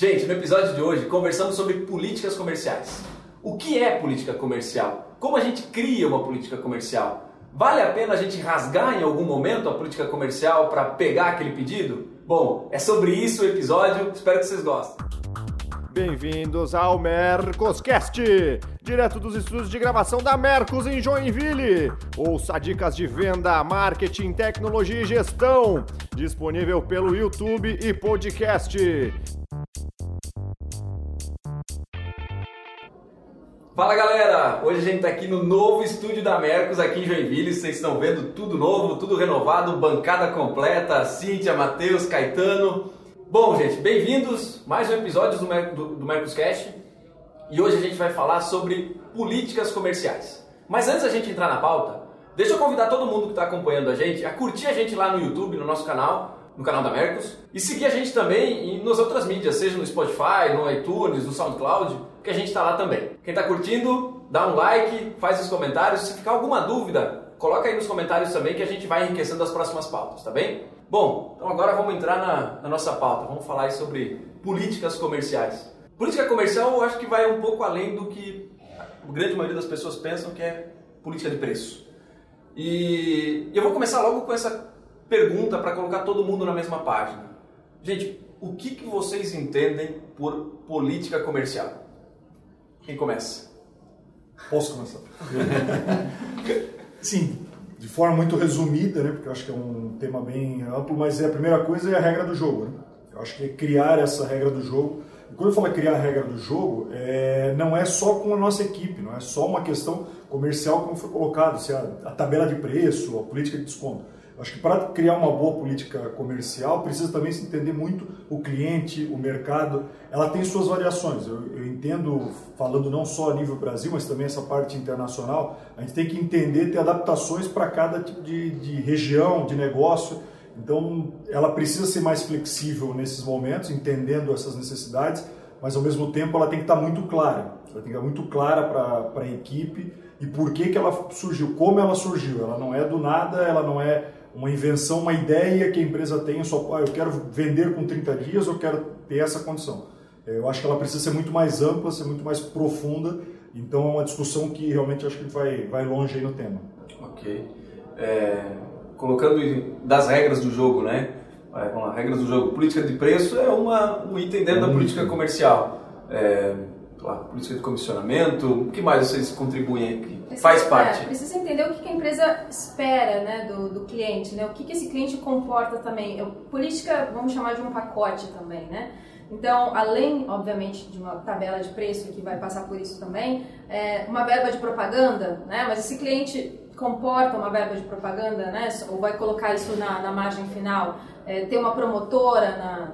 Gente, no episódio de hoje conversamos sobre políticas comerciais. O que é política comercial? Como a gente cria uma política comercial? Vale a pena a gente rasgar em algum momento a política comercial para pegar aquele pedido? Bom, é sobre isso o episódio, espero que vocês gostem. Bem-vindos ao Mercoscast, direto dos estúdios de gravação da Mercos em Joinville. Ouça dicas de venda, marketing, tecnologia e gestão, disponível pelo YouTube e podcast. Fala galera, hoje a gente está aqui no novo estúdio da Mercos aqui em Joinville, vocês estão vendo tudo novo, tudo renovado, bancada completa, Cíntia, Matheus, Caetano. Bom, gente, bem-vindos. Mais um episódio do, Mer do, do Mercoscast. E hoje a gente vai falar sobre políticas comerciais. Mas antes da gente entrar na pauta, deixa eu convidar todo mundo que está acompanhando a gente a curtir a gente lá no YouTube, no nosso canal, no canal da Mercos, e seguir a gente também nas outras mídias, seja no Spotify, no iTunes, no SoundCloud, que a gente está lá também. Quem está curtindo, dá um like, faz os comentários. Se ficar alguma dúvida, coloca aí nos comentários também que a gente vai enriquecendo as próximas pautas, tá bem? Bom, então agora vamos entrar na, na nossa pauta. Vamos falar sobre políticas comerciais. Política comercial eu acho que vai um pouco além do que a grande maioria das pessoas pensam que é política de preço. E eu vou começar logo com essa pergunta para colocar todo mundo na mesma página. Gente, o que, que vocês entendem por política comercial? Quem começa? Posso começar? Sim, de forma muito resumida, né, porque eu acho que é um tema bem amplo, mas é, a primeira coisa é a regra do jogo. Né? Eu acho que é criar essa regra do jogo. E quando eu falo criar a regra do jogo, é, não é só com a nossa equipe, não é só uma questão comercial como foi colocado, se a, a tabela de preço, a política de desconto Acho que para criar uma boa política comercial precisa também se entender muito o cliente, o mercado. Ela tem suas variações. Eu, eu, entendo, falando não só a nível Brasil, mas também essa parte internacional, a gente tem que entender, ter adaptações para cada tipo de, de região, de negócio. Então, ela precisa ser mais flexível nesses momentos, entendendo essas necessidades, mas ao mesmo tempo ela tem que estar muito clara. Ela tem que estar muito clara para a equipe e por que, que ela surgiu, como ela surgiu. Ela não é do nada, ela não é uma invenção, uma ideia que a empresa tem, só, ah, eu quero vender com 30 dias, eu quero ter essa condição. É, eu acho que ela precisa ser muito mais ampla, ser muito mais profunda, então é uma discussão que realmente acho que vai, vai longe aí no tema. Ok. É, colocando das regras do jogo, né? É, vamos lá, regras do jogo. Política de preço é uma, um item dentro da política comercial. É, lá, política de comissionamento, o que mais vocês contribuem aqui? Precisa, Faz parte. É, precisa entender o que a empresa espera né, do, do cliente, né? o que, que esse cliente comporta também. Eu, política, vamos chamar de um pacote também, né? Então, além, obviamente, de uma tabela de preço que vai passar por isso também, é uma verba de propaganda, né? Mas esse cliente comporta uma verba de propaganda, né? Ou vai colocar isso na, na margem final, é, ter uma promotora na,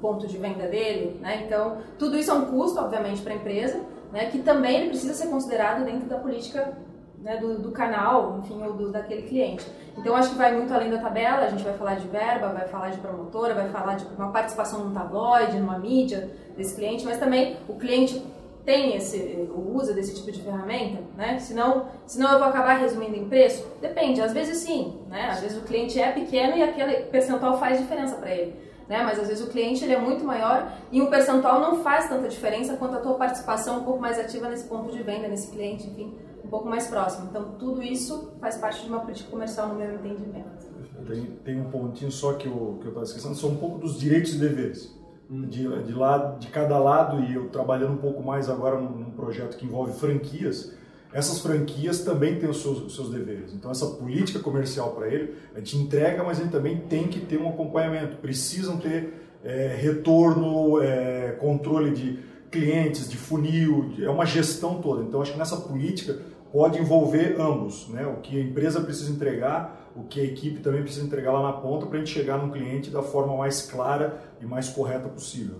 ponto de venda dele, né? Então, tudo isso é um custo, obviamente, para a empresa, né? Que também ele precisa ser considerado dentro da política né, do, do, canal, enfim, ou do, daquele cliente. Então, acho que vai muito além da tabela, a gente vai falar de verba, vai falar de promotora, vai falar de uma participação num tabloide, numa mídia desse cliente, mas também o cliente tem esse, o uso desse tipo de ferramenta, né? Senão, senão eu vou acabar resumindo em preço? Depende, às vezes sim, né? Às vezes o cliente é pequeno e aquele percentual faz diferença para ele né? Mas às vezes o cliente ele é muito maior e o percentual não faz tanta diferença quanto a tua participação um pouco mais ativa nesse ponto de venda, nesse cliente, enfim, um pouco mais próximo. Então tudo isso faz parte de uma política comercial no meu entendimento. Tem, tem um pontinho só que eu que eu estava esquecendo, são um pouco dos direitos e deveres. Hum. De, de, lado, de cada lado, e eu trabalhando um pouco mais agora num, num projeto que envolve franquias, essas franquias também têm os seus, os seus deveres. Então, essa política comercial para ele, a gente entrega, mas ele também tem que ter um acompanhamento. Precisam ter é, retorno, é, controle de clientes, de funil, de, é uma gestão toda. Então, acho que nessa política pode envolver ambos, né? o que a empresa precisa entregar, o que a equipe também precisa entregar lá na ponta para a gente chegar no cliente da forma mais clara e mais correta possível.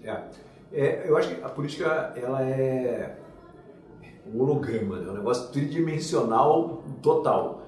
Né? É. é eu acho que a política ela é um holograma, né? um negócio tridimensional total.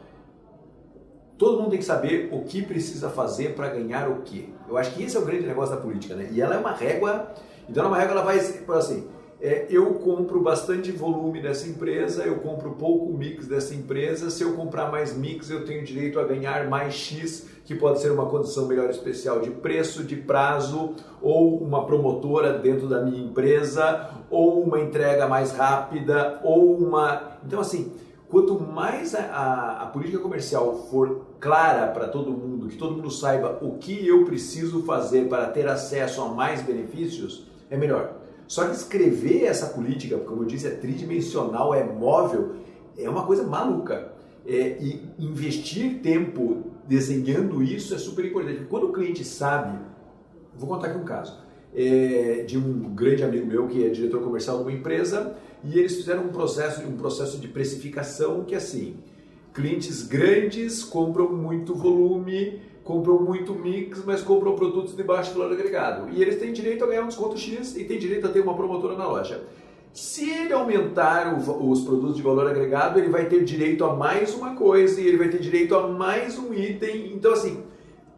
Todo mundo tem que saber o que precisa fazer para ganhar o quê. Eu acho que esse é o grande negócio da política, né? E ela é uma régua, então é uma régua, ela vai, por assim, é, eu compro bastante volume dessa empresa, eu compro pouco mix dessa empresa. Se eu comprar mais mix, eu tenho direito a ganhar mais X, que pode ser uma condição melhor especial de preço, de prazo, ou uma promotora dentro da minha empresa, ou uma entrega mais rápida, ou uma. Então, assim, quanto mais a, a, a política comercial for clara para todo mundo, que todo mundo saiba o que eu preciso fazer para ter acesso a mais benefícios, é melhor. Só que escrever essa política, como eu disse, é tridimensional, é móvel, é uma coisa maluca. É, e investir tempo desenhando isso é super importante. Quando o cliente sabe, vou contar aqui um caso é, de um grande amigo meu que é diretor comercial de uma empresa e eles fizeram um processo, um processo de precificação que é assim, clientes grandes compram muito volume compram muito mix, mas compram produtos de baixo valor agregado. E eles têm direito a ganhar um desconto X e têm direito a ter uma promotora na loja. Se ele aumentar o, os produtos de valor agregado, ele vai ter direito a mais uma coisa e ele vai ter direito a mais um item. Então, assim,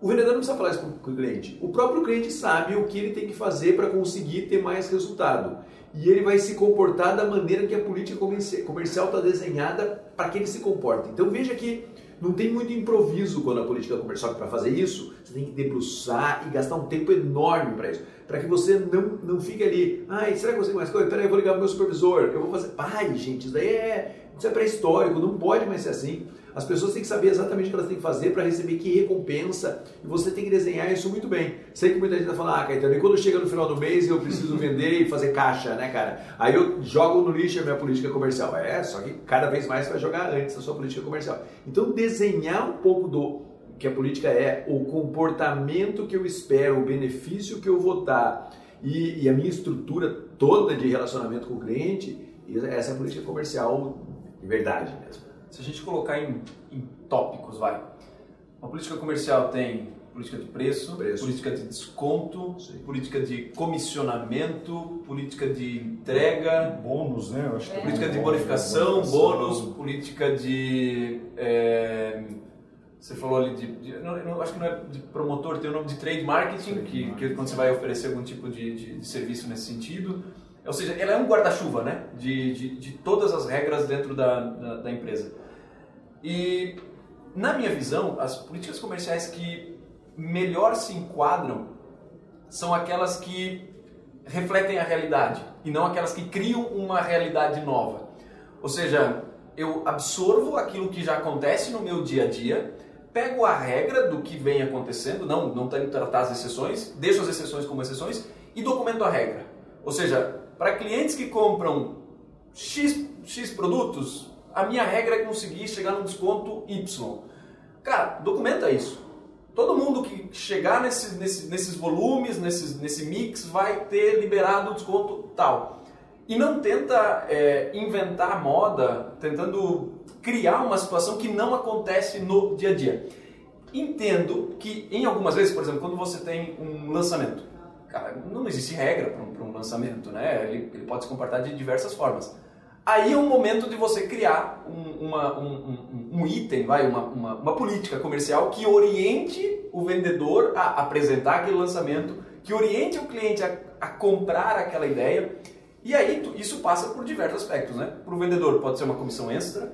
o vendedor não precisa falar isso para o cliente. O próprio cliente sabe o que ele tem que fazer para conseguir ter mais resultado. E ele vai se comportar da maneira que a política comercial está desenhada para que ele se comporte. Então, veja que não tem muito improviso quando a política comercial, para fazer isso, você tem que debruçar e gastar um tempo enorme para isso. Para que você não, não fique ali, ai, será que você mais coisa? Peraí, eu vou ligar para o meu supervisor, eu vou fazer. Pai, gente, isso daí é, é pré-histórico, não pode mais ser assim. As pessoas têm que saber exatamente o que elas têm que fazer para receber que recompensa e você tem que desenhar isso muito bem. Sei que muita gente está falando, ah, Caetano, e quando chega no final do mês eu preciso vender e fazer caixa, né, cara? Aí eu jogo no lixo a minha política comercial. É, só que cada vez mais você vai jogar antes a sua política comercial. Então, desenhar um pouco do que a política é, o comportamento que eu espero, o benefício que eu vou dar e, e a minha estrutura toda de relacionamento com o cliente, essa é a política comercial de verdade mesmo. Se a gente colocar em, em tópicos, vai. Uma política comercial tem política de preço, preço. política de desconto, Sim. política de comissionamento, política de entrega, bônus, né? Acho que é. política de bonificação, bônus, política de é, você falou ali de, de não, não, acho que não é de promotor, tem o nome de trade marketing, trade que, marketing. que quando você vai oferecer algum tipo de, de, de serviço nesse sentido. Ou seja, ela é um guarda-chuva né? de, de, de, todas as regras dentro da, da, da, empresa. E, na minha visão, as políticas comerciais que melhor se enquadram são aquelas que refletem a realidade e não aquelas que criam uma realidade nova. Ou seja, eu absorvo aquilo que já acontece no meu dia a dia, pego a regra do que vem acontecendo, não, não tenho que tratar as exceções, deixo as exceções como exceções e documento a regra. Ou seja, para clientes que compram X, X produtos, a minha regra é conseguir chegar no desconto Y. Cara, documenta isso. Todo mundo que chegar nesse, nesse, nesses volumes, nesse, nesse mix, vai ter liberado o desconto tal. E não tenta é, inventar moda, tentando criar uma situação que não acontece no dia a dia. Entendo que em algumas vezes, por exemplo, quando você tem um lançamento, cara, não existe regra para um, lançamento, né? Ele, ele, pode se comportar de diversas formas. Aí é um momento de você criar um, uma, um, um, item, vai, uma, uma, uma, política comercial que oriente o vendedor a apresentar aquele lançamento, que oriente o cliente a, a comprar aquela ideia. E aí isso passa por diversos aspectos, né? Para o vendedor pode ser uma comissão extra,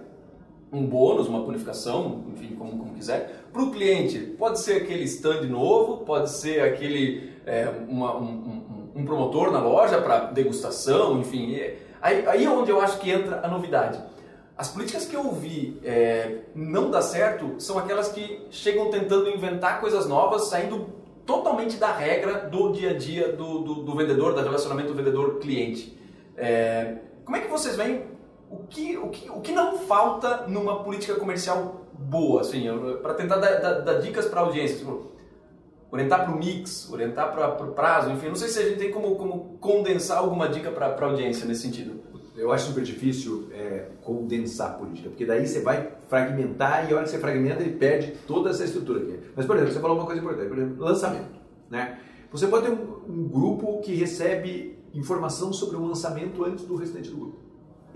um bônus, uma bonificação, enfim, como, como quiser. Para o cliente pode ser aquele stand novo, pode ser aquele é, uma, um, um, promotor na loja para degustação, enfim. É, aí, aí é onde eu acho que entra a novidade. As políticas que eu vi é, não dar certo são aquelas que chegam tentando inventar coisas novas, saindo totalmente da regra do dia a dia do, do, do vendedor, do relacionamento vendedor-cliente. É, como é que vocês veem o que, o, que, o que não falta numa política comercial boa, assim, para tentar dar, dar, dar dicas para a audiência? Tipo, orientar para o mix, orientar para o prazo, enfim, não sei se a gente tem como, como condensar alguma dica para a audiência nesse sentido. Eu acho super difícil é, condensar a política, porque daí você vai fragmentar e a hora que você fragmenta ele perde toda essa estrutura aqui. Mas, por exemplo, você falou uma coisa importante, por exemplo, lançamento. Né? Você pode ter um, um grupo que recebe informação sobre o lançamento antes do restante do grupo.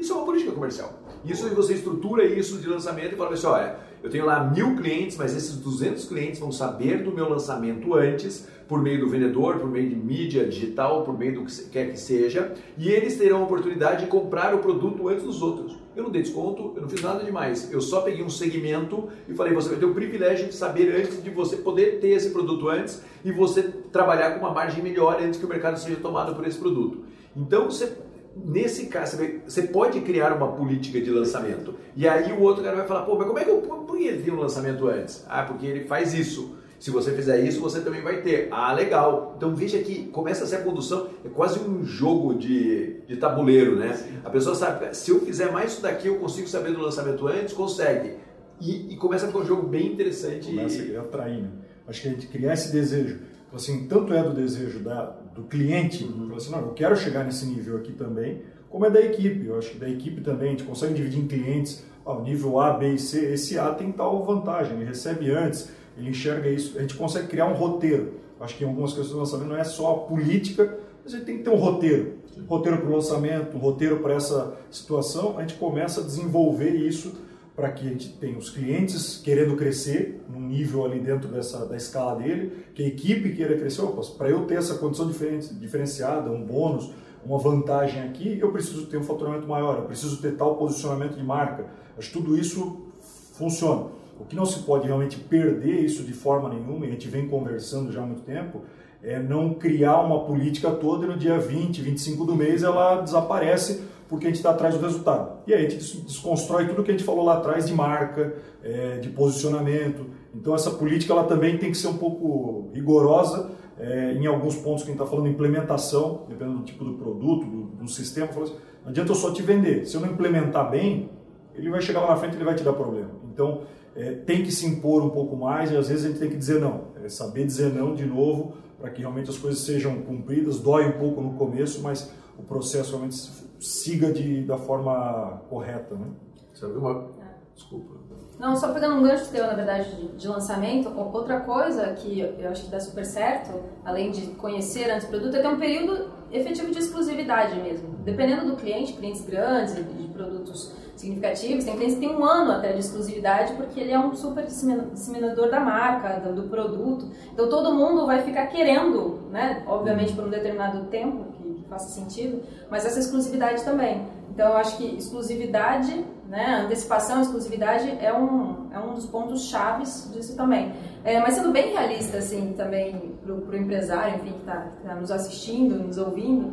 Isso é uma política comercial. Isso você estrutura isso de lançamento e fala assim, olha, eu tenho lá mil clientes, mas esses 200 clientes vão saber do meu lançamento antes, por meio do vendedor, por meio de mídia digital, por meio do que quer que seja, e eles terão a oportunidade de comprar o produto antes dos outros. Eu não dei desconto, eu não fiz nada demais. Eu só peguei um segmento e falei, você vai ter o privilégio de saber antes de você poder ter esse produto antes e você trabalhar com uma margem melhor antes que o mercado seja tomado por esse produto. Então, você nesse caso, você pode criar uma política de lançamento. E aí o outro cara vai falar, pô, mas como é que eu, por que ele tem um lançamento antes? Ah, porque ele faz isso. Se você fizer isso, você também vai ter. Ah, legal. Então veja que começa a ser a condução, é quase um jogo de, de tabuleiro, né? Sim. A pessoa sabe, se eu fizer mais isso daqui, eu consigo saber do lançamento antes? Consegue. E, e começa a ficar um jogo bem interessante. Começa e... a atrair, né? Acho que a gente criar esse desejo, assim, tanto é do desejo da, do cliente, uhum. assim, não, eu quero chegar nesse nível aqui também, como é da equipe. Eu acho que da equipe também a gente consegue dividir em clientes, ó, nível A, B e C. Esse A tem tal vantagem, ele recebe antes, ele enxerga isso, a gente consegue criar um roteiro. Acho que em algumas questões do lançamento não é só a política, mas a gente tem que ter um roteiro. Um roteiro para o lançamento, um roteiro para essa situação, a gente começa a desenvolver isso para que a gente tenha os clientes querendo crescer num nível ali dentro dessa da escala dele, que a equipe queira crescer. Para eu ter essa condição diferenciada, um bônus, uma vantagem aqui, eu preciso ter um faturamento maior, eu preciso ter tal posicionamento de marca. Acho que tudo isso funciona. O que não se pode realmente perder isso de forma nenhuma, e a gente vem conversando já há muito tempo, é não criar uma política toda e no dia 20, 25 do mês ela desaparece porque a gente está atrás do resultado. E aí a gente desconstrói tudo que a gente falou lá atrás de marca, é, de posicionamento. Então essa política ela também tem que ser um pouco rigorosa é, em alguns pontos que a gente está falando implementação, dependendo do tipo do produto, do, do sistema. Assim, não adianta eu só te vender. Se eu não implementar bem, ele vai chegar lá na frente e ele vai te dar problema. Então é, tem que se impor um pouco mais e às vezes a gente tem que dizer não, é saber dizer não de novo para que realmente as coisas sejam cumpridas. Dói um pouco no começo, mas o processo realmente siga de, da forma correta. Né? Sabe uma... Desculpa. Não, só pegando um gancho teu, na verdade, de, de, lançamento, outra coisa que eu acho que dá super certo, além de conhecer antes o produto, é ter um período efetivo de exclusividade mesmo. Dependendo do cliente, clientes grandes, de produtos significativos. Tem clientes que têm um ano até de exclusividade porque ele é um super disseminador da marca, do, do produto. Então todo mundo vai ficar querendo, né? Obviamente por um determinado tempo, faça sentido, mas essa exclusividade também. Então eu acho que exclusividade, né, antecipação, exclusividade é um, é um dos pontos chaves disso também. É, mas sendo bem realista assim também para o empresário, enfim, que está tá nos assistindo, nos ouvindo,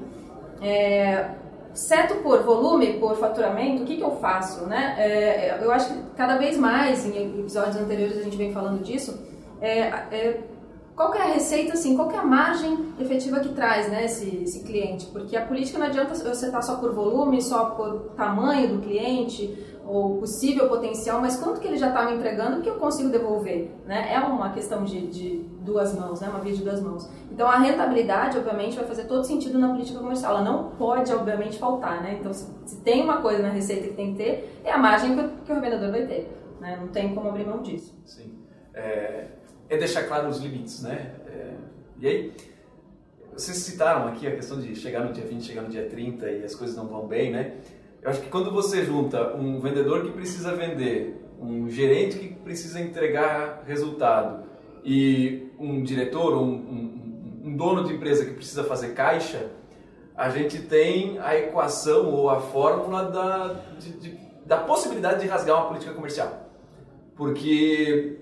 é, Exceto por volume, por faturamento, o que, que eu faço? Né? É, eu acho que cada vez mais, em episódios anteriores a gente vem falando disso, é, é, qual é a receita, assim, qual é a margem efetiva que traz né, esse, esse cliente? Porque a política não adianta você estar só por volume, só por tamanho do cliente, ou possível potencial, mas quanto que ele já está me entregando que eu consigo devolver? Né? É uma questão de, de, duas mãos, né? uma via de duas mãos. Então a rentabilidade, obviamente, vai fazer todo sentido na política comercial. Ela não pode, obviamente, faltar. Né? Então, se, se tem uma coisa na receita que tem que ter, é a margem que que o revendedor vai ter. Né? Não tem como abrir mão disso. Sim. É, é deixar claro os limites, né? É, e aí, vocês citaram aqui a questão de chegar no dia 20, chegar no dia 30 e as coisas não vão bem, né? Eu acho que quando você junta um vendedor que precisa vender, um gerente que precisa entregar resultado e um diretor, um, um, um dono de empresa que precisa fazer caixa, a gente tem a equação ou a fórmula da, de, de, da possibilidade de rasgar uma política comercial. Porque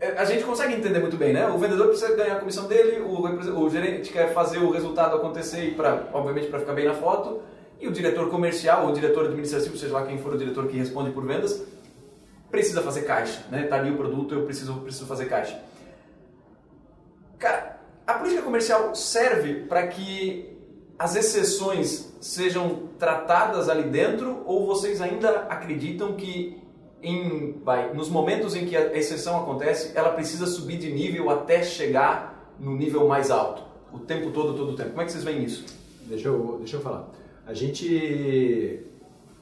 a gente consegue entender muito bem, né? O vendedor precisa ganhar a comissão dele, o, o gerente quer fazer o resultado acontecer e, obviamente, para ficar bem na foto e o diretor comercial ou o diretor administrativo, seja lá quem for o diretor que responde por vendas, precisa fazer caixa, né? Tá ali o produto, eu preciso, preciso fazer caixa. Cara, a política comercial serve para que as exceções sejam tratadas ali dentro ou vocês ainda acreditam que em, vai, nos momentos em que a exceção acontece, ela precisa subir de nível até chegar no nível mais alto? O tempo todo, todo o tempo. Como é que vocês veem isso? Deixa eu, deixa eu falar. A gente,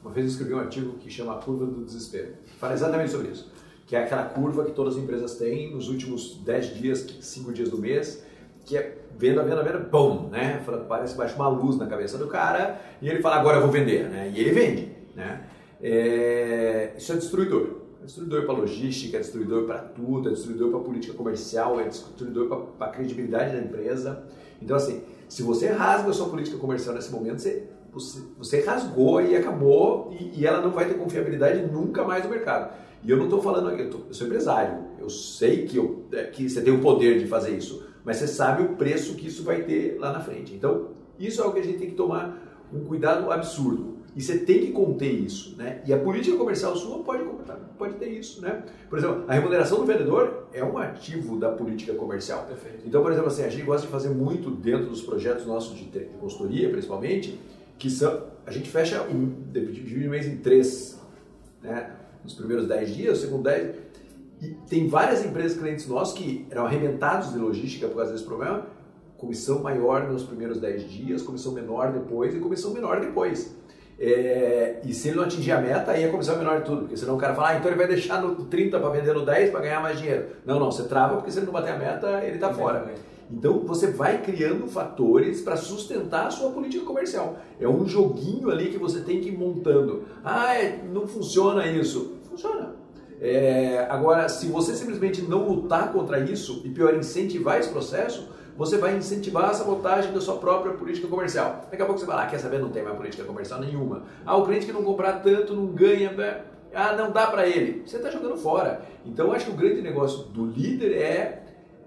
uma vez eu escrevi um artigo que chama A Curva do Desespero. Fala exatamente sobre isso. Que é aquela curva que todas as empresas têm nos últimos 10 dias, 5 dias do mês, que é venda, venda, venda, bom, né? Parece que baixa uma luz na cabeça do cara e ele fala, agora eu vou vender, né? E ele vende. Né? É, isso é destruidor. É destruidor para logística, é destruidor para tudo, é destruidor para política comercial, é destruidor para a credibilidade da empresa. Então, assim, se você rasga a sua política comercial nesse momento, você, você, você rasgou e acabou e, e, ela não vai ter confiabilidade nunca mais no mercado. E eu não estou falando, eu, tô, eu, sou empresário, eu sei que, eu, é, que você tem o poder de fazer isso, mas você sabe o preço que isso vai ter lá na frente. Então, isso é o que a gente tem que tomar um cuidado absurdo. E você tem que conter isso, né? E a política comercial sua pode, pode ter isso, né? Por exemplo, a remuneração do vendedor é um ativo da política comercial. Perfeito. Então, por exemplo, assim, a gente gosta de fazer muito dentro dos projetos nossos de consultoria, principalmente, que são, a gente fecha, divide o mês em três, né? Nos primeiros dez dias, segundo dez... E tem várias empresas clientes nossos que eram arrebentados de logística por causa desse problema, comissão maior nos primeiros 10 dias, comissão menor depois e comissão menor depois. É, e se ele não atingir a meta, aí a comissão é menor de tudo, porque senão o cara fala, ah, então ele vai deixar no 30 para vender no 10 para ganhar mais dinheiro. Não, não, você trava porque se ele não bater a meta, ele está fora. Então você vai criando fatores para sustentar a sua política comercial. É um joguinho ali que você tem que ir montando. Ah, é, não funciona isso. Funciona. É, agora, se você simplesmente não lutar contra isso e pior, incentivar esse processo, você vai incentivar a sabotagem da sua própria política comercial. Daqui a pouco você vai lá, quer saber, não tem mais política comercial nenhuma. Ah, o cliente que não comprar tanto não ganha, né? ah, não dá para ele. Você está jogando fora. Então, acho que o grande negócio do líder é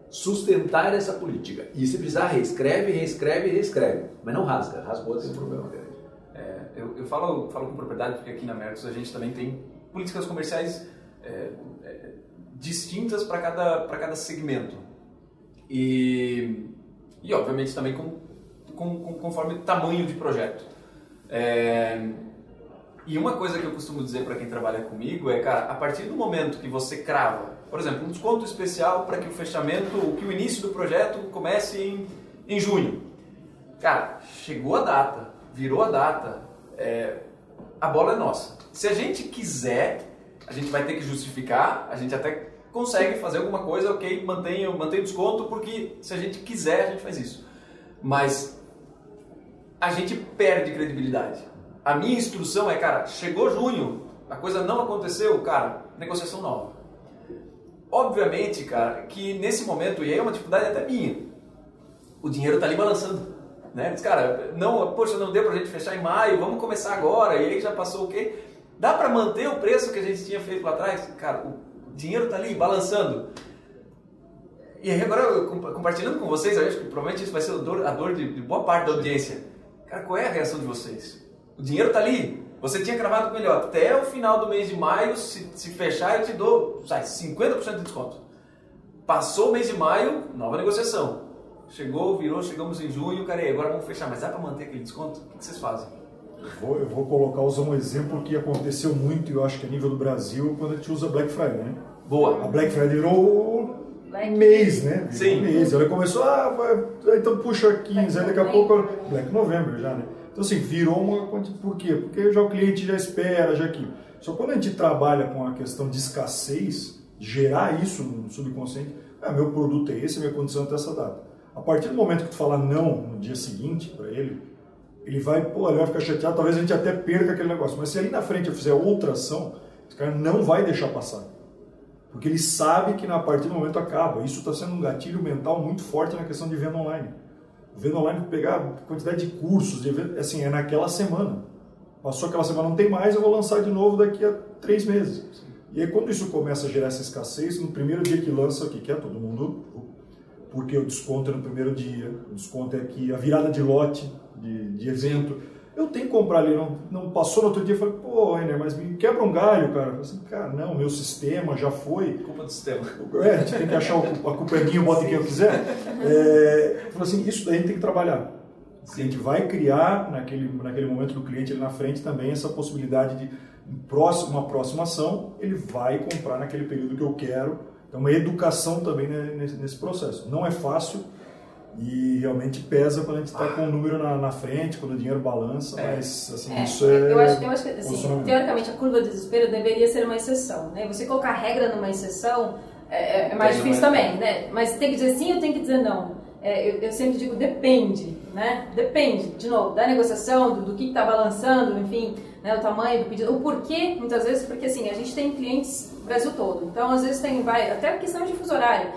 sustentar essa política. E se precisar, reescreve, reescreve, reescreve. Mas não rasga. Rasgou, tem um problema É, eu, eu falo, falo com propriedade porque aqui na Mercos a gente também tem políticas comerciais é, é, distintas para cada, cada segmento. E, e obviamente também com, com, com, conforme o tamanho de projeto. É, e uma coisa que eu costumo dizer para quem trabalha comigo é, cara, a partir do momento que você crava, por exemplo, um desconto especial para que o fechamento, que o início do projeto comece em, em junho. Cara, chegou a data, virou a data, é, a bola é nossa. Se a gente quiser, a gente vai ter que justificar, a gente até consegue fazer alguma coisa, ok, mantém, mantém o desconto, porque se a gente quiser, a gente faz isso. Mas a gente perde credibilidade. A minha instrução é, cara, chegou junho, a coisa não aconteceu, cara, negociação nova. Obviamente, cara, que nesse momento, e aí é uma dificuldade até minha, o dinheiro está ali balançando. Né? Diz, cara, não, poxa, não deu pra gente fechar em maio, vamos começar agora, e aí já passou o quê? Dá para manter o preço que a gente tinha feito lá atrás? Cara, o dinheiro está ali balançando. E aí agora, compartilhando com vocês, eu acho que provavelmente isso vai ser a dor, a dor de, de, boa parte da audiência. Cara, qual é a reação de vocês? O dinheiro está ali. Você tinha cravado com ele, ó, até o final do mês de maio, se, se fechar, eu te dou sai, 50% de desconto. Passou o mês de maio, nova negociação. Chegou, virou, chegamos em junho, cara, e agora vamos fechar. Mas dá para manter aquele desconto? O que vocês fazem? Eu vou, eu vou colocar, usar um exemplo que aconteceu muito, eu acho que a nível do Brasil, quando a gente usa Black Friday, né? Boa. A Black Friday virou Black. mês, né? Virou Sim. mês. Ela começou, ah, vai, então puxa 15, aí daqui a pouco, Black November já, né? Então assim, virou uma por quê? Porque já o cliente já espera, já aqui. Só quando a gente trabalha com a questão de escassez, gerar isso no subconsciente, ah, meu produto é esse, minha condição é até essa data. A partir do momento que tu fala não no dia seguinte para ele, ele vai, pô, ele vai ficar chateado, talvez a gente até perca aquele negócio. Mas se ali na frente eu fizer outra ação, esse cara não vai deixar passar. Porque ele sabe que na partir do momento acaba. Isso está sendo um gatilho mental muito forte na questão de venda online. Venda online, pegar quantidade de cursos, de assim, é naquela semana. Passou aquela semana, não tem mais, eu vou lançar de novo daqui a três meses. E aí quando isso começa a gerar essa escassez, no primeiro dia que lança, o que quer todo mundo, porque o desconto é no primeiro dia, o desconto é aqui, a virada de lote, de, de evento. Eu tenho que comprar ali, não, não passou no outro dia, eu falei, pô, Rainer, mas me quebra um galho, cara. Eu falei assim, cara, não, meu sistema já foi. Culpa do sistema. É, a gente tem que achar o, a culpa é minha, bota quem eu quiser. É, eu falei assim, isso daí a gente tem que trabalhar. Sim. A gente vai criar, naquele, naquele momento do cliente ali na frente, também essa possibilidade de, próximo, uma próxima ação, ele vai comprar naquele período que eu quero. Então, uma educação também nesse, nesse processo. Não é fácil, e realmente pesa quando a gente está com o número na, na, frente, quando o dinheiro balança, é. mas assim, é. isso é. Eu acho, eu acho que, assim, teoricamente, a curva de desespero deveria ser uma exceção. Né? Você colocar regra numa exceção é, é, é mais difícil também, né? Mas tem que dizer sim ou tem que dizer não? é, eu, eu, sempre digo depende, né? Depende, de novo, da negociação, do, do que está balançando, enfim, né, o tamanho do pedido, o porquê, muitas vezes, porque assim, a gente tem clientes no Brasil todo, então às vezes tem, vai, até a questão de fuso horário,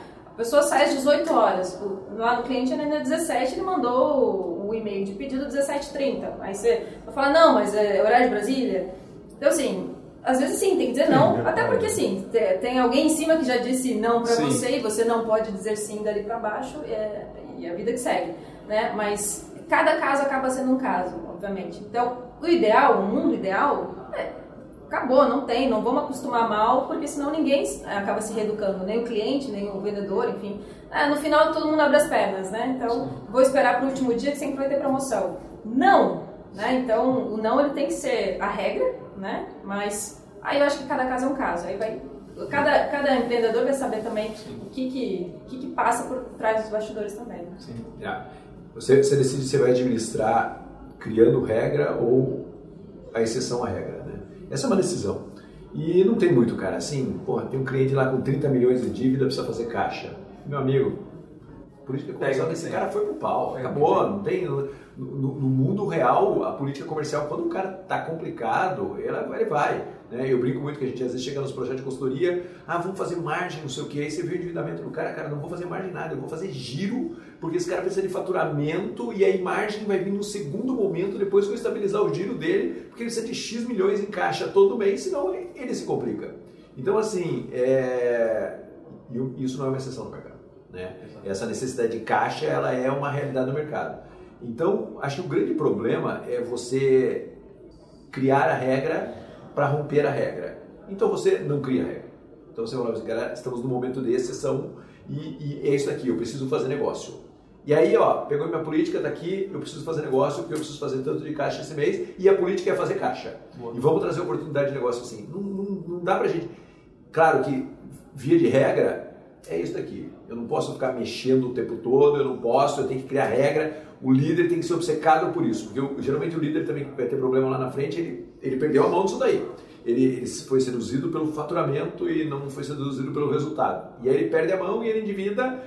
pessoa sai às 18 horas, lá no cliente ainda é 17, ele mandou o e-mail de pedido 17h30, aí você vai falar, não, mas é horário de Brasília, então assim, às vezes sim, tem que dizer não, sim, até porque sim, tem alguém em cima que já disse não para você e você não pode dizer sim dali para baixo é, e a vida que segue, né? Mas cada caso acaba sendo um caso, obviamente. Então, o ideal, o mundo ideal, é, acabou, não tem, não vamos acostumar mal, porque senão ninguém acaba se reeducando, nem o cliente, nem o vendedor, enfim. É, no final todo mundo abre as pernas, né? Então, vou esperar para o último dia que sempre vai ter promoção. Não! Né? Então, o não ele tem que ser a regra, né? Mas aí eu acho que cada caso é um caso. Aí vai cada, cada empreendedor vai saber também o que que, que, que, passa por trás dos bastidores também. Né? Sim. Yeah. Você, você decide se vai administrar criando regra ou a exceção à regra? Essa é uma decisão. E não tem muito, cara. Assim, porra, tem um cliente lá com 30 milhões de dívida, precisa fazer caixa. Meu amigo, política comercial desse cara foi pro pau. Acabou, não tem. No, no, mundo real, a política comercial, quando o cara tá complicado, ela, ele vai. Né? Eu brinco muito que a gente às vezes chega nos projetos de consultoria, ah, vamos fazer margem, não sei o que, aí você vê o endividamento do cara, cara, não vou fazer margem nada, eu vou fazer giro, porque esse cara precisa de faturamento e aí margem vai vir no segundo momento, depois que eu estabilizar o giro dele, porque ele precisa de X milhões em caixa todo mês, senão ele se complica. Então, assim, é... isso não é uma exceção no mercado. Né? Essa necessidade de caixa, ela é uma realidade do mercado. Então, acho que o grande problema é você criar a regra para romper a regra. Então você não cria regra. Então você fala assim, cara, estamos no momento de exceção e, e, é isso aqui, eu preciso fazer negócio. E aí, ó, pegou minha política daqui, eu preciso fazer negócio porque eu preciso fazer tanto de caixa esse mês e a política é fazer caixa. Boa. E vamos trazer oportunidade de negócio assim. Não, não, não dá pra gente. Claro que, via de regra, é isso daqui. Eu não posso ficar mexendo o tempo todo, eu não posso, eu tenho que criar regra. O líder tem que ser obcecado por isso, porque eu, geralmente o líder também vai ter problema lá na frente, ele, ele perdeu a mão disso daí. Ele, ele, foi seduzido pelo faturamento e não foi seduzido pelo resultado. E aí ele perde a mão e ele endivida,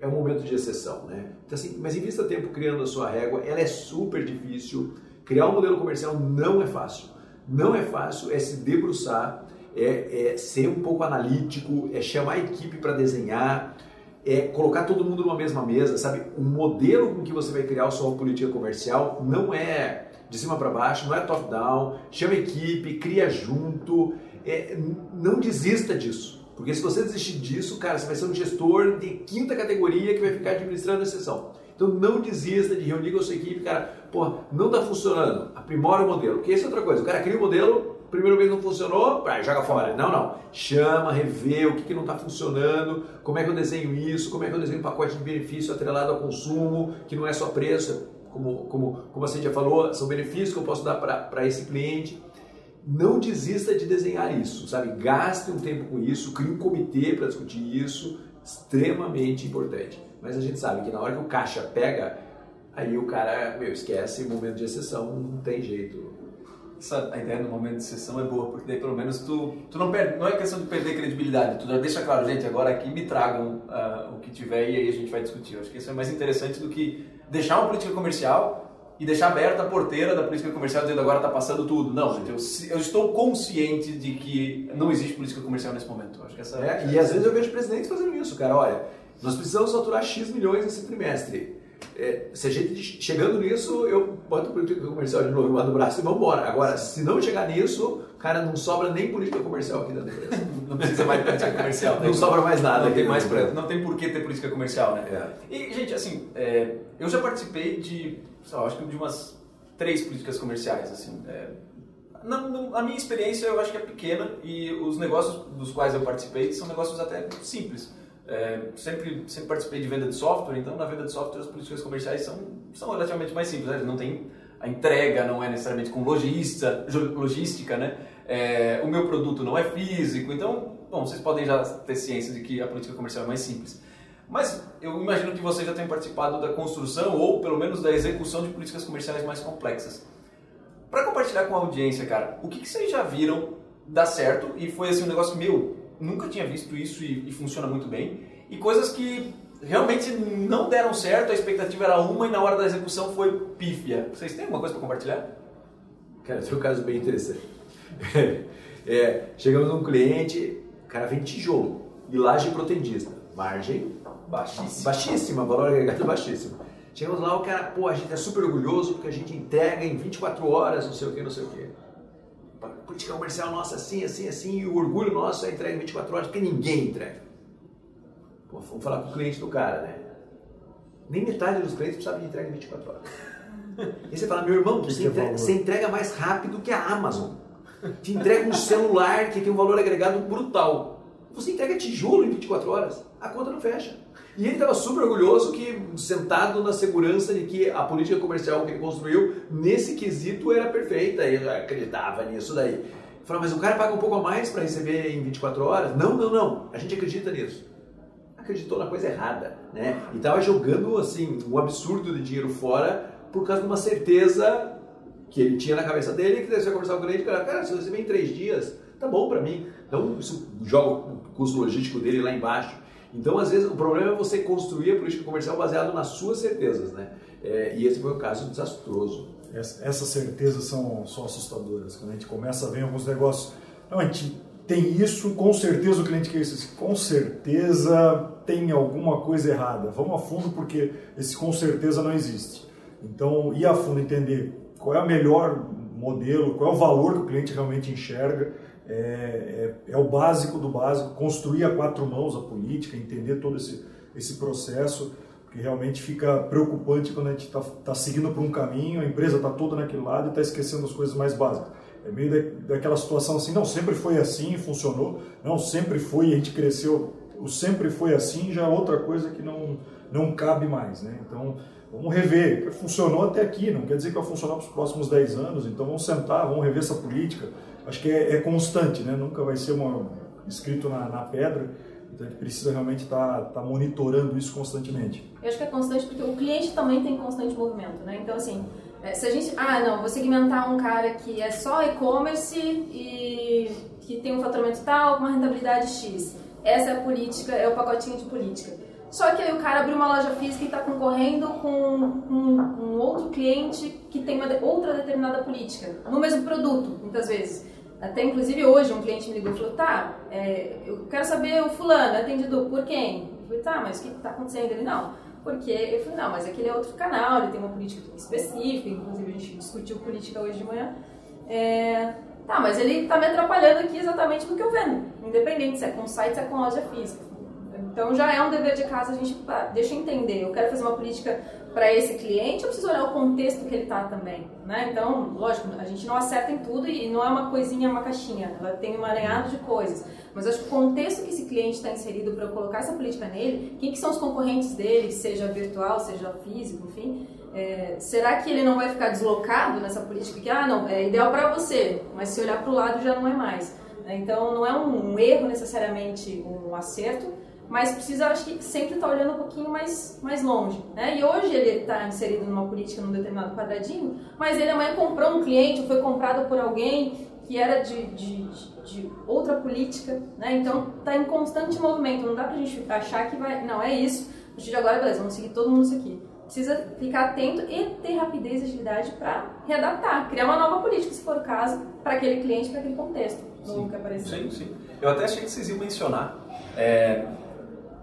é um momento de exceção, né? Então assim, mas invista tempo criando a sua régua, ela é super difícil. Criar um modelo comercial não é fácil. Não é fácil, é se debruçar, é, é ser um pouco analítico, é chamar a equipe para desenhar, é colocar todo mundo numa mesma mesa, sabe? O modelo com que você vai criar a sua política comercial não é de cima para baixo, não é top-down. Chama a equipe, cria junto. É, não desista disso. Porque se você desistir disso, cara, você vai ser um gestor de quinta categoria que vai ficar administrando a sessão. Então não desista de reunir com a sua equipe, cara, pô, não está funcionando, aprimora o modelo. Porque essa é outra coisa, o cara cria o modelo, primeiro mês não funcionou, ah, joga fora. Não, não. Chama, revê o que, que não está funcionando, como é que eu desenho isso, como é que eu desenho um pacote de benefício atrelado ao consumo, que não é só preço, como, como, como a Cintia falou, são benefícios que eu posso dar para esse cliente. Não desista de desenhar isso, sabe? Gaste um tempo com isso, crie um comitê para discutir isso, extremamente importante. Mas a gente sabe que na hora que o caixa pega, aí o cara, meu, esquece, momento de exceção, não tem jeito essa, a ideia do momento de sessão é boa, porque daí pelo menos tu, tu não perde, não é questão de perder credibilidade, tu já deixa claro, gente, agora aqui me tragam uh, o que tiver e aí a gente vai discutir. Eu acho que isso é mais interessante do que deixar uma política comercial e deixar aberta a porteira da política comercial dizendo agora está passando tudo. Não, gente, eu, eu, estou consciente de que não existe política comercial nesse momento. Acho que essa é, é e às vezes eu vejo presidentes fazendo isso, cara. Olha, nós precisamos faturar X milhões esse trimestre é, se a gente chegando nisso, eu boto política comercial de novo do braço e vamos embora. Agora, se não chegar nisso, cara, não sobra nem política comercial aqui dentro da empresa. não precisa mais política comercial. Não, sobra mais nada. Não tem, mais pra, não tem por que ter política comercial, né? É. E, gente, assim, é, eu já participei de, lá, acho que de umas três políticas comerciais, assim. É, na, na, minha experiência, eu acho que é pequena e os negócios dos quais eu participei são negócios até simples. É, sempre, sempre participei de venda de software, então na venda de software as políticas comerciais são, são relativamente mais simples. Né? Não tem a entrega, não é necessariamente com logista, logística, né? É, o meu produto não é físico, então, bom, vocês podem já ter ciência de que a política comercial é mais simples. Mas eu imagino que vocês já tenham participado da construção ou pelo menos da execução de políticas comerciais mais complexas. Para compartilhar com a audiência, cara, o que, que vocês já viram dar certo e foi assim um negócio meu nunca tinha visto isso e, e, funciona muito bem. E coisas que realmente não deram certo, a expectativa era uma e na hora da execução foi pífia. Vocês têm alguma coisa para compartilhar? Cara, tem um caso bem interessante. É, chegamos num cliente, o cara vem tijolo e laje protendista. Margem baixíssima, baixíssima valor agregado baixíssimo. Chegamos lá, o cara, pô, a gente é super orgulhoso porque a gente entrega em 24 horas, não sei o que, não sei o que. Política comercial nossa assim, assim, assim, e o orgulho nosso é entrega em 24 horas porque ninguém entrega. Pô, vamos falar com o cliente do cara, né? Nem metade dos clientes precisava de entrega em 24 horas. E você fala, meu irmão, você, é entrega, você entrega mais rápido que a Amazon. Te entrega um celular que tem um valor agregado brutal. Você entrega tijolo em 24 horas, a conta não fecha. E ele estava super orgulhoso que, sentado na segurança de que a política comercial que ele construiu, nesse quesito, era perfeita. Ele acreditava nisso daí. Falou, mas o cara paga um pouco a mais para receber em 24 horas? Não, não, não. A gente acredita nisso acreditou na coisa errada, né? E tava jogando assim um absurdo de dinheiro fora por causa de uma certeza que ele tinha na cabeça dele que você conversar com o cliente, cara, cara, se eu receber em três dias, tá bom para mim. Então isso joga o custo logístico dele lá embaixo. Então às vezes o problema é você construir a política comercial baseado nas suas certezas, né? É, e esse foi um caso desastroso. Ess- Essas certezas são, são assustadoras. Quando a gente começa a ver alguns negócios. Não, a gente tem isso, com certeza o cliente quer isso. Com certeza tem alguma coisa errada. Vamos a fundo porque esse com certeza não existe. Então, ir a fundo, entender qual é o melhor modelo, qual é o valor que o cliente realmente enxerga, é, é- é o básico do básico. Construir a quatro mãos a política, entender todo esse, esse processo porque realmente fica preocupante quando a gente está seguindo por um caminho, a empresa está toda naquele lado e está esquecendo as coisas mais básicas. É meio da, daquela situação assim, não, sempre foi assim, funcionou, não, sempre foi, a gente cresceu, o sempre foi assim já é outra coisa que não, não cabe mais, né? Então, vamos rever, funcionou até aqui, não quer dizer que vai funcionar para os próximos 10 anos, então vamos sentar, vamos rever essa política. Acho que é, é constante, né? Nunca vai ser uma, escrito na, na pedra, então a gente precisa realmente estar tá, monitorando isso constantemente. Eu acho que é constante porque o cliente também tem constante movimento, né? Então, assim, é, se a gente... Ah, não, vou segmentar um cara que é só e-commerce e que tem um faturamento tal, com uma rentabilidade X. Essa é a política, é o pacotinho de política. Só que aí o cara abriu uma loja física e está concorrendo com um, um outro cliente que tem uma outra determinada política, no mesmo produto, muitas vezes. Até inclusive hoje um cliente me ligou e falou, tá, é, eu quero saber o fulano, é atendido por quem? Eu falei, tá, mas o que está acontecendo? Ele, não, porque eu falei, não, mas aquele é outro canal, ele tem uma política específica, inclusive a gente discutiu política hoje de manhã. É, tá, mas ele está me atrapalhando aqui exatamente no que eu vendo, independente se é com site, se é com loja física. Então já é um dever de casa a gente, ah, deixa entender, eu quero fazer uma política para esse cliente, eu preciso olhar o contexto que ele está também, né? Então, lógico, a gente não acerta em tudo e não é uma coisinha, uma caixinha, ela tem um aranhado de coisas. Mas acho que o contexto que esse cliente está inserido para eu colocar essa política nele, quem que são os concorrentes dele, seja virtual, seja físico, enfim, é, será que ele não vai ficar deslocado nessa política que, ah, não, é ideal para você, mas se olhar para o lado já não é mais. né? Então, não é um erro necessariamente um acerto, mas precisa, acho que sempre estar olhando um pouquinho mais, mais longe. Né? E hoje ele está inserido numa política num determinado quadradinho, mas ele amanhã comprou um cliente, ou foi comprado por alguém que era de, de, de outra política, né? então está em constante movimento, não dá pra gente achar que vai, não, é isso, a partir de agora, beleza, vamos seguir todo mundo isso aqui. Precisa ficar atento e ter rapidez e agilidade para readaptar, criar uma nova política, se for o caso, para aquele cliente, para aquele contexto novo que apareceu. Sim, sim. Eu até achei que vocês iam mencionar, é,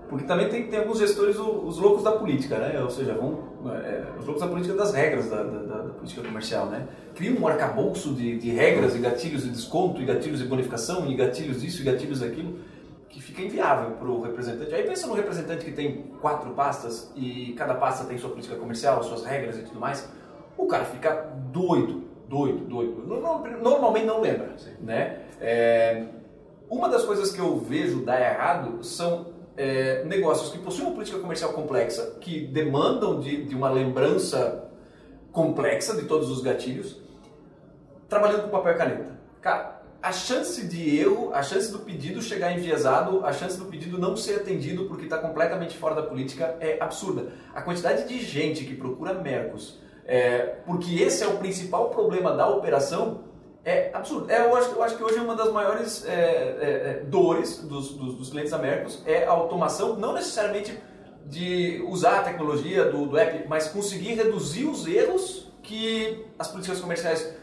porque também tem, tem alguns gestores, os loucos da política, né? Ou seja, vão, é, os loucos da política das regras da, da- da- da política comercial, né? Cria um arcabouço de, de regras e gatilhos de desconto, e gatilhos de bonificação, e gatilhos disso e gatilhos daquilo, que fica inviável para o representante. Aí pensa no representante que tem quatro pastas e cada pasta tem sua política comercial, suas regras e tudo mais. O cara fica doido, doido, doido. Normal- Normalmente não lembra, né? É, uma das coisas que eu vejo dar errado são é, negócios que possuem uma política comercial complexa, que demandam de, de uma lembrança complexa de todos os gatilhos, trabalhando com papel e caneta. Cara, a chance de erro, a chance do pedido chegar enviesado, a chance do pedido não ser atendido porque está completamente fora da política é absurda. A quantidade de gente que procura Mercos, é, porque esse é o principal problema da operação, é absurdo. É, eu, acho, eu acho que hoje é uma das maiores é, é, é, dores dos, dos, dos clientes da Mercos é a automação, não necessariamente de usar a tecnologia do, do app, mas conseguir reduzir os erros que as políticas comerciais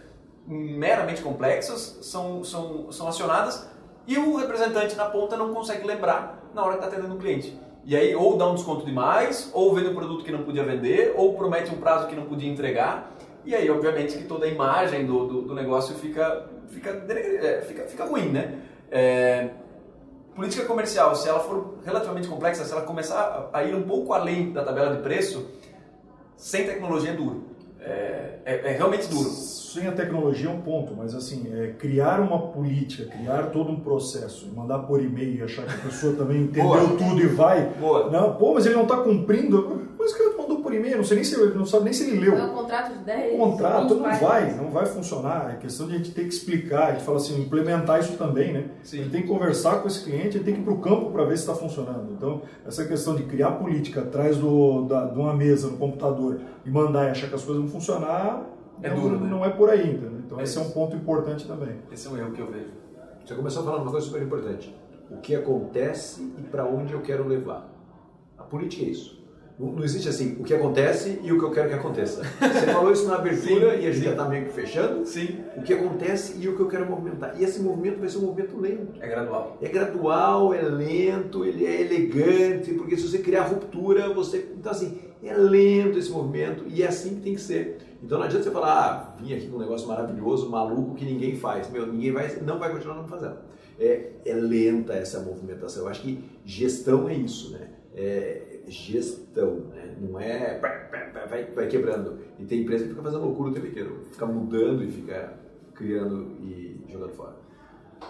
meramente complexas são, são, são acionadas e o representante na ponta não consegue lembrar na hora que está atendendo o cliente. E aí ou dá um desconto demais, ou vende um produto que não podia vender, ou promete um prazo que não podia entregar. E aí, obviamente, que toda a imagem do, do, do negócio fica, fica, é, fica, fica ruim, né? É, política comercial, se ela for relativamente complexa, se ela começar a ir um pouco além da tabela de preço, sem tecnologia é duro. É, é, é realmente duro sem a tecnologia é um ponto, mas assim, é, criar uma política, criar todo um processo, mandar por e-mail e achar que a pessoa também entendeu Boa. tudo e vai. Boa. Não, pô, mas ele não está cumprindo. Mas o cara mandou por e-mail, não sei nem se ele não sabe nem se ele leu. É um contrato de 10. Um contrato não vai, não vai funcionar. É questão de a gente ter que explicar, a gente fala assim, implementar isso também, né? Sim. A gente tem que conversar com esse cliente, a gente tem que ir para o campo para ver se está funcionando. Então, essa questão de criar política atrás do, da, de uma mesa no computador e mandar e achar que as coisas vão funcionar é não, duro, né? não é por aí ainda. Né? Então, é esse é um ponto importante também. Esse é um erro que eu vejo. Você começou falando uma coisa super importante. O que acontece e para onde eu quero levar. A política é isso. Não, existe assim, o que acontece e o que eu quero que aconteça. Você falou isso na abertura sim, e a gente já está meio que fechando. Sim. O que acontece e o que eu quero movimentar. E esse movimento vai ser um movimento lento. É gradual. É gradual, é lento, ele é elegante, porque se você criar ruptura, você. Então, assim, é lento esse movimento e é assim que tem que ser. Então não adianta você falar, ah, vim aqui com um negócio maravilhoso, maluco, que ninguém faz. Meu, ninguém vai, não vai continuar não fazendo. É, é lenta essa movimentação. Eu acho que gestão é isso, né? É gestão, né? Não é vai, vai quebrando. E tem empresa que fica fazendo loucura o tempo inteiro, fica mudando e fica criando e jogando fora.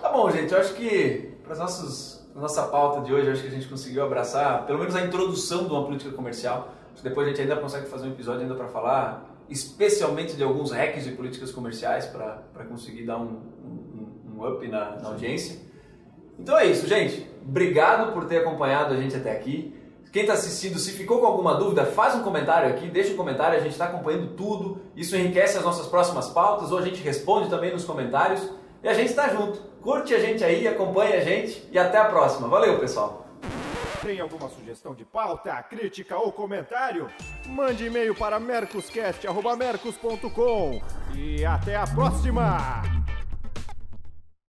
Tá bom, gente. Eu acho que para nossas nossa pauta de hoje, acho que a gente conseguiu abraçar pelo menos a introdução de uma política comercial. Depois a gente ainda consegue fazer um episódio ainda para falar especialmente de alguns hacks de políticas comerciais para conseguir dar um, um, um up na, na audiência. Então é isso, gente. Obrigado por ter acompanhado a gente até aqui. Quem está assistindo, se ficou com alguma dúvida, faz um comentário aqui, deixa um comentário, a gente está acompanhando tudo. Isso enriquece as nossas próximas pautas, ou a gente responde também nos comentários. E a gente está junto. Curte a gente aí, acompanha a gente e até a próxima. Valeu, pessoal! Tem alguma sugestão de pauta, crítica ou comentário? Mande e-mail para mercoscast.mercos.com e até a próxima!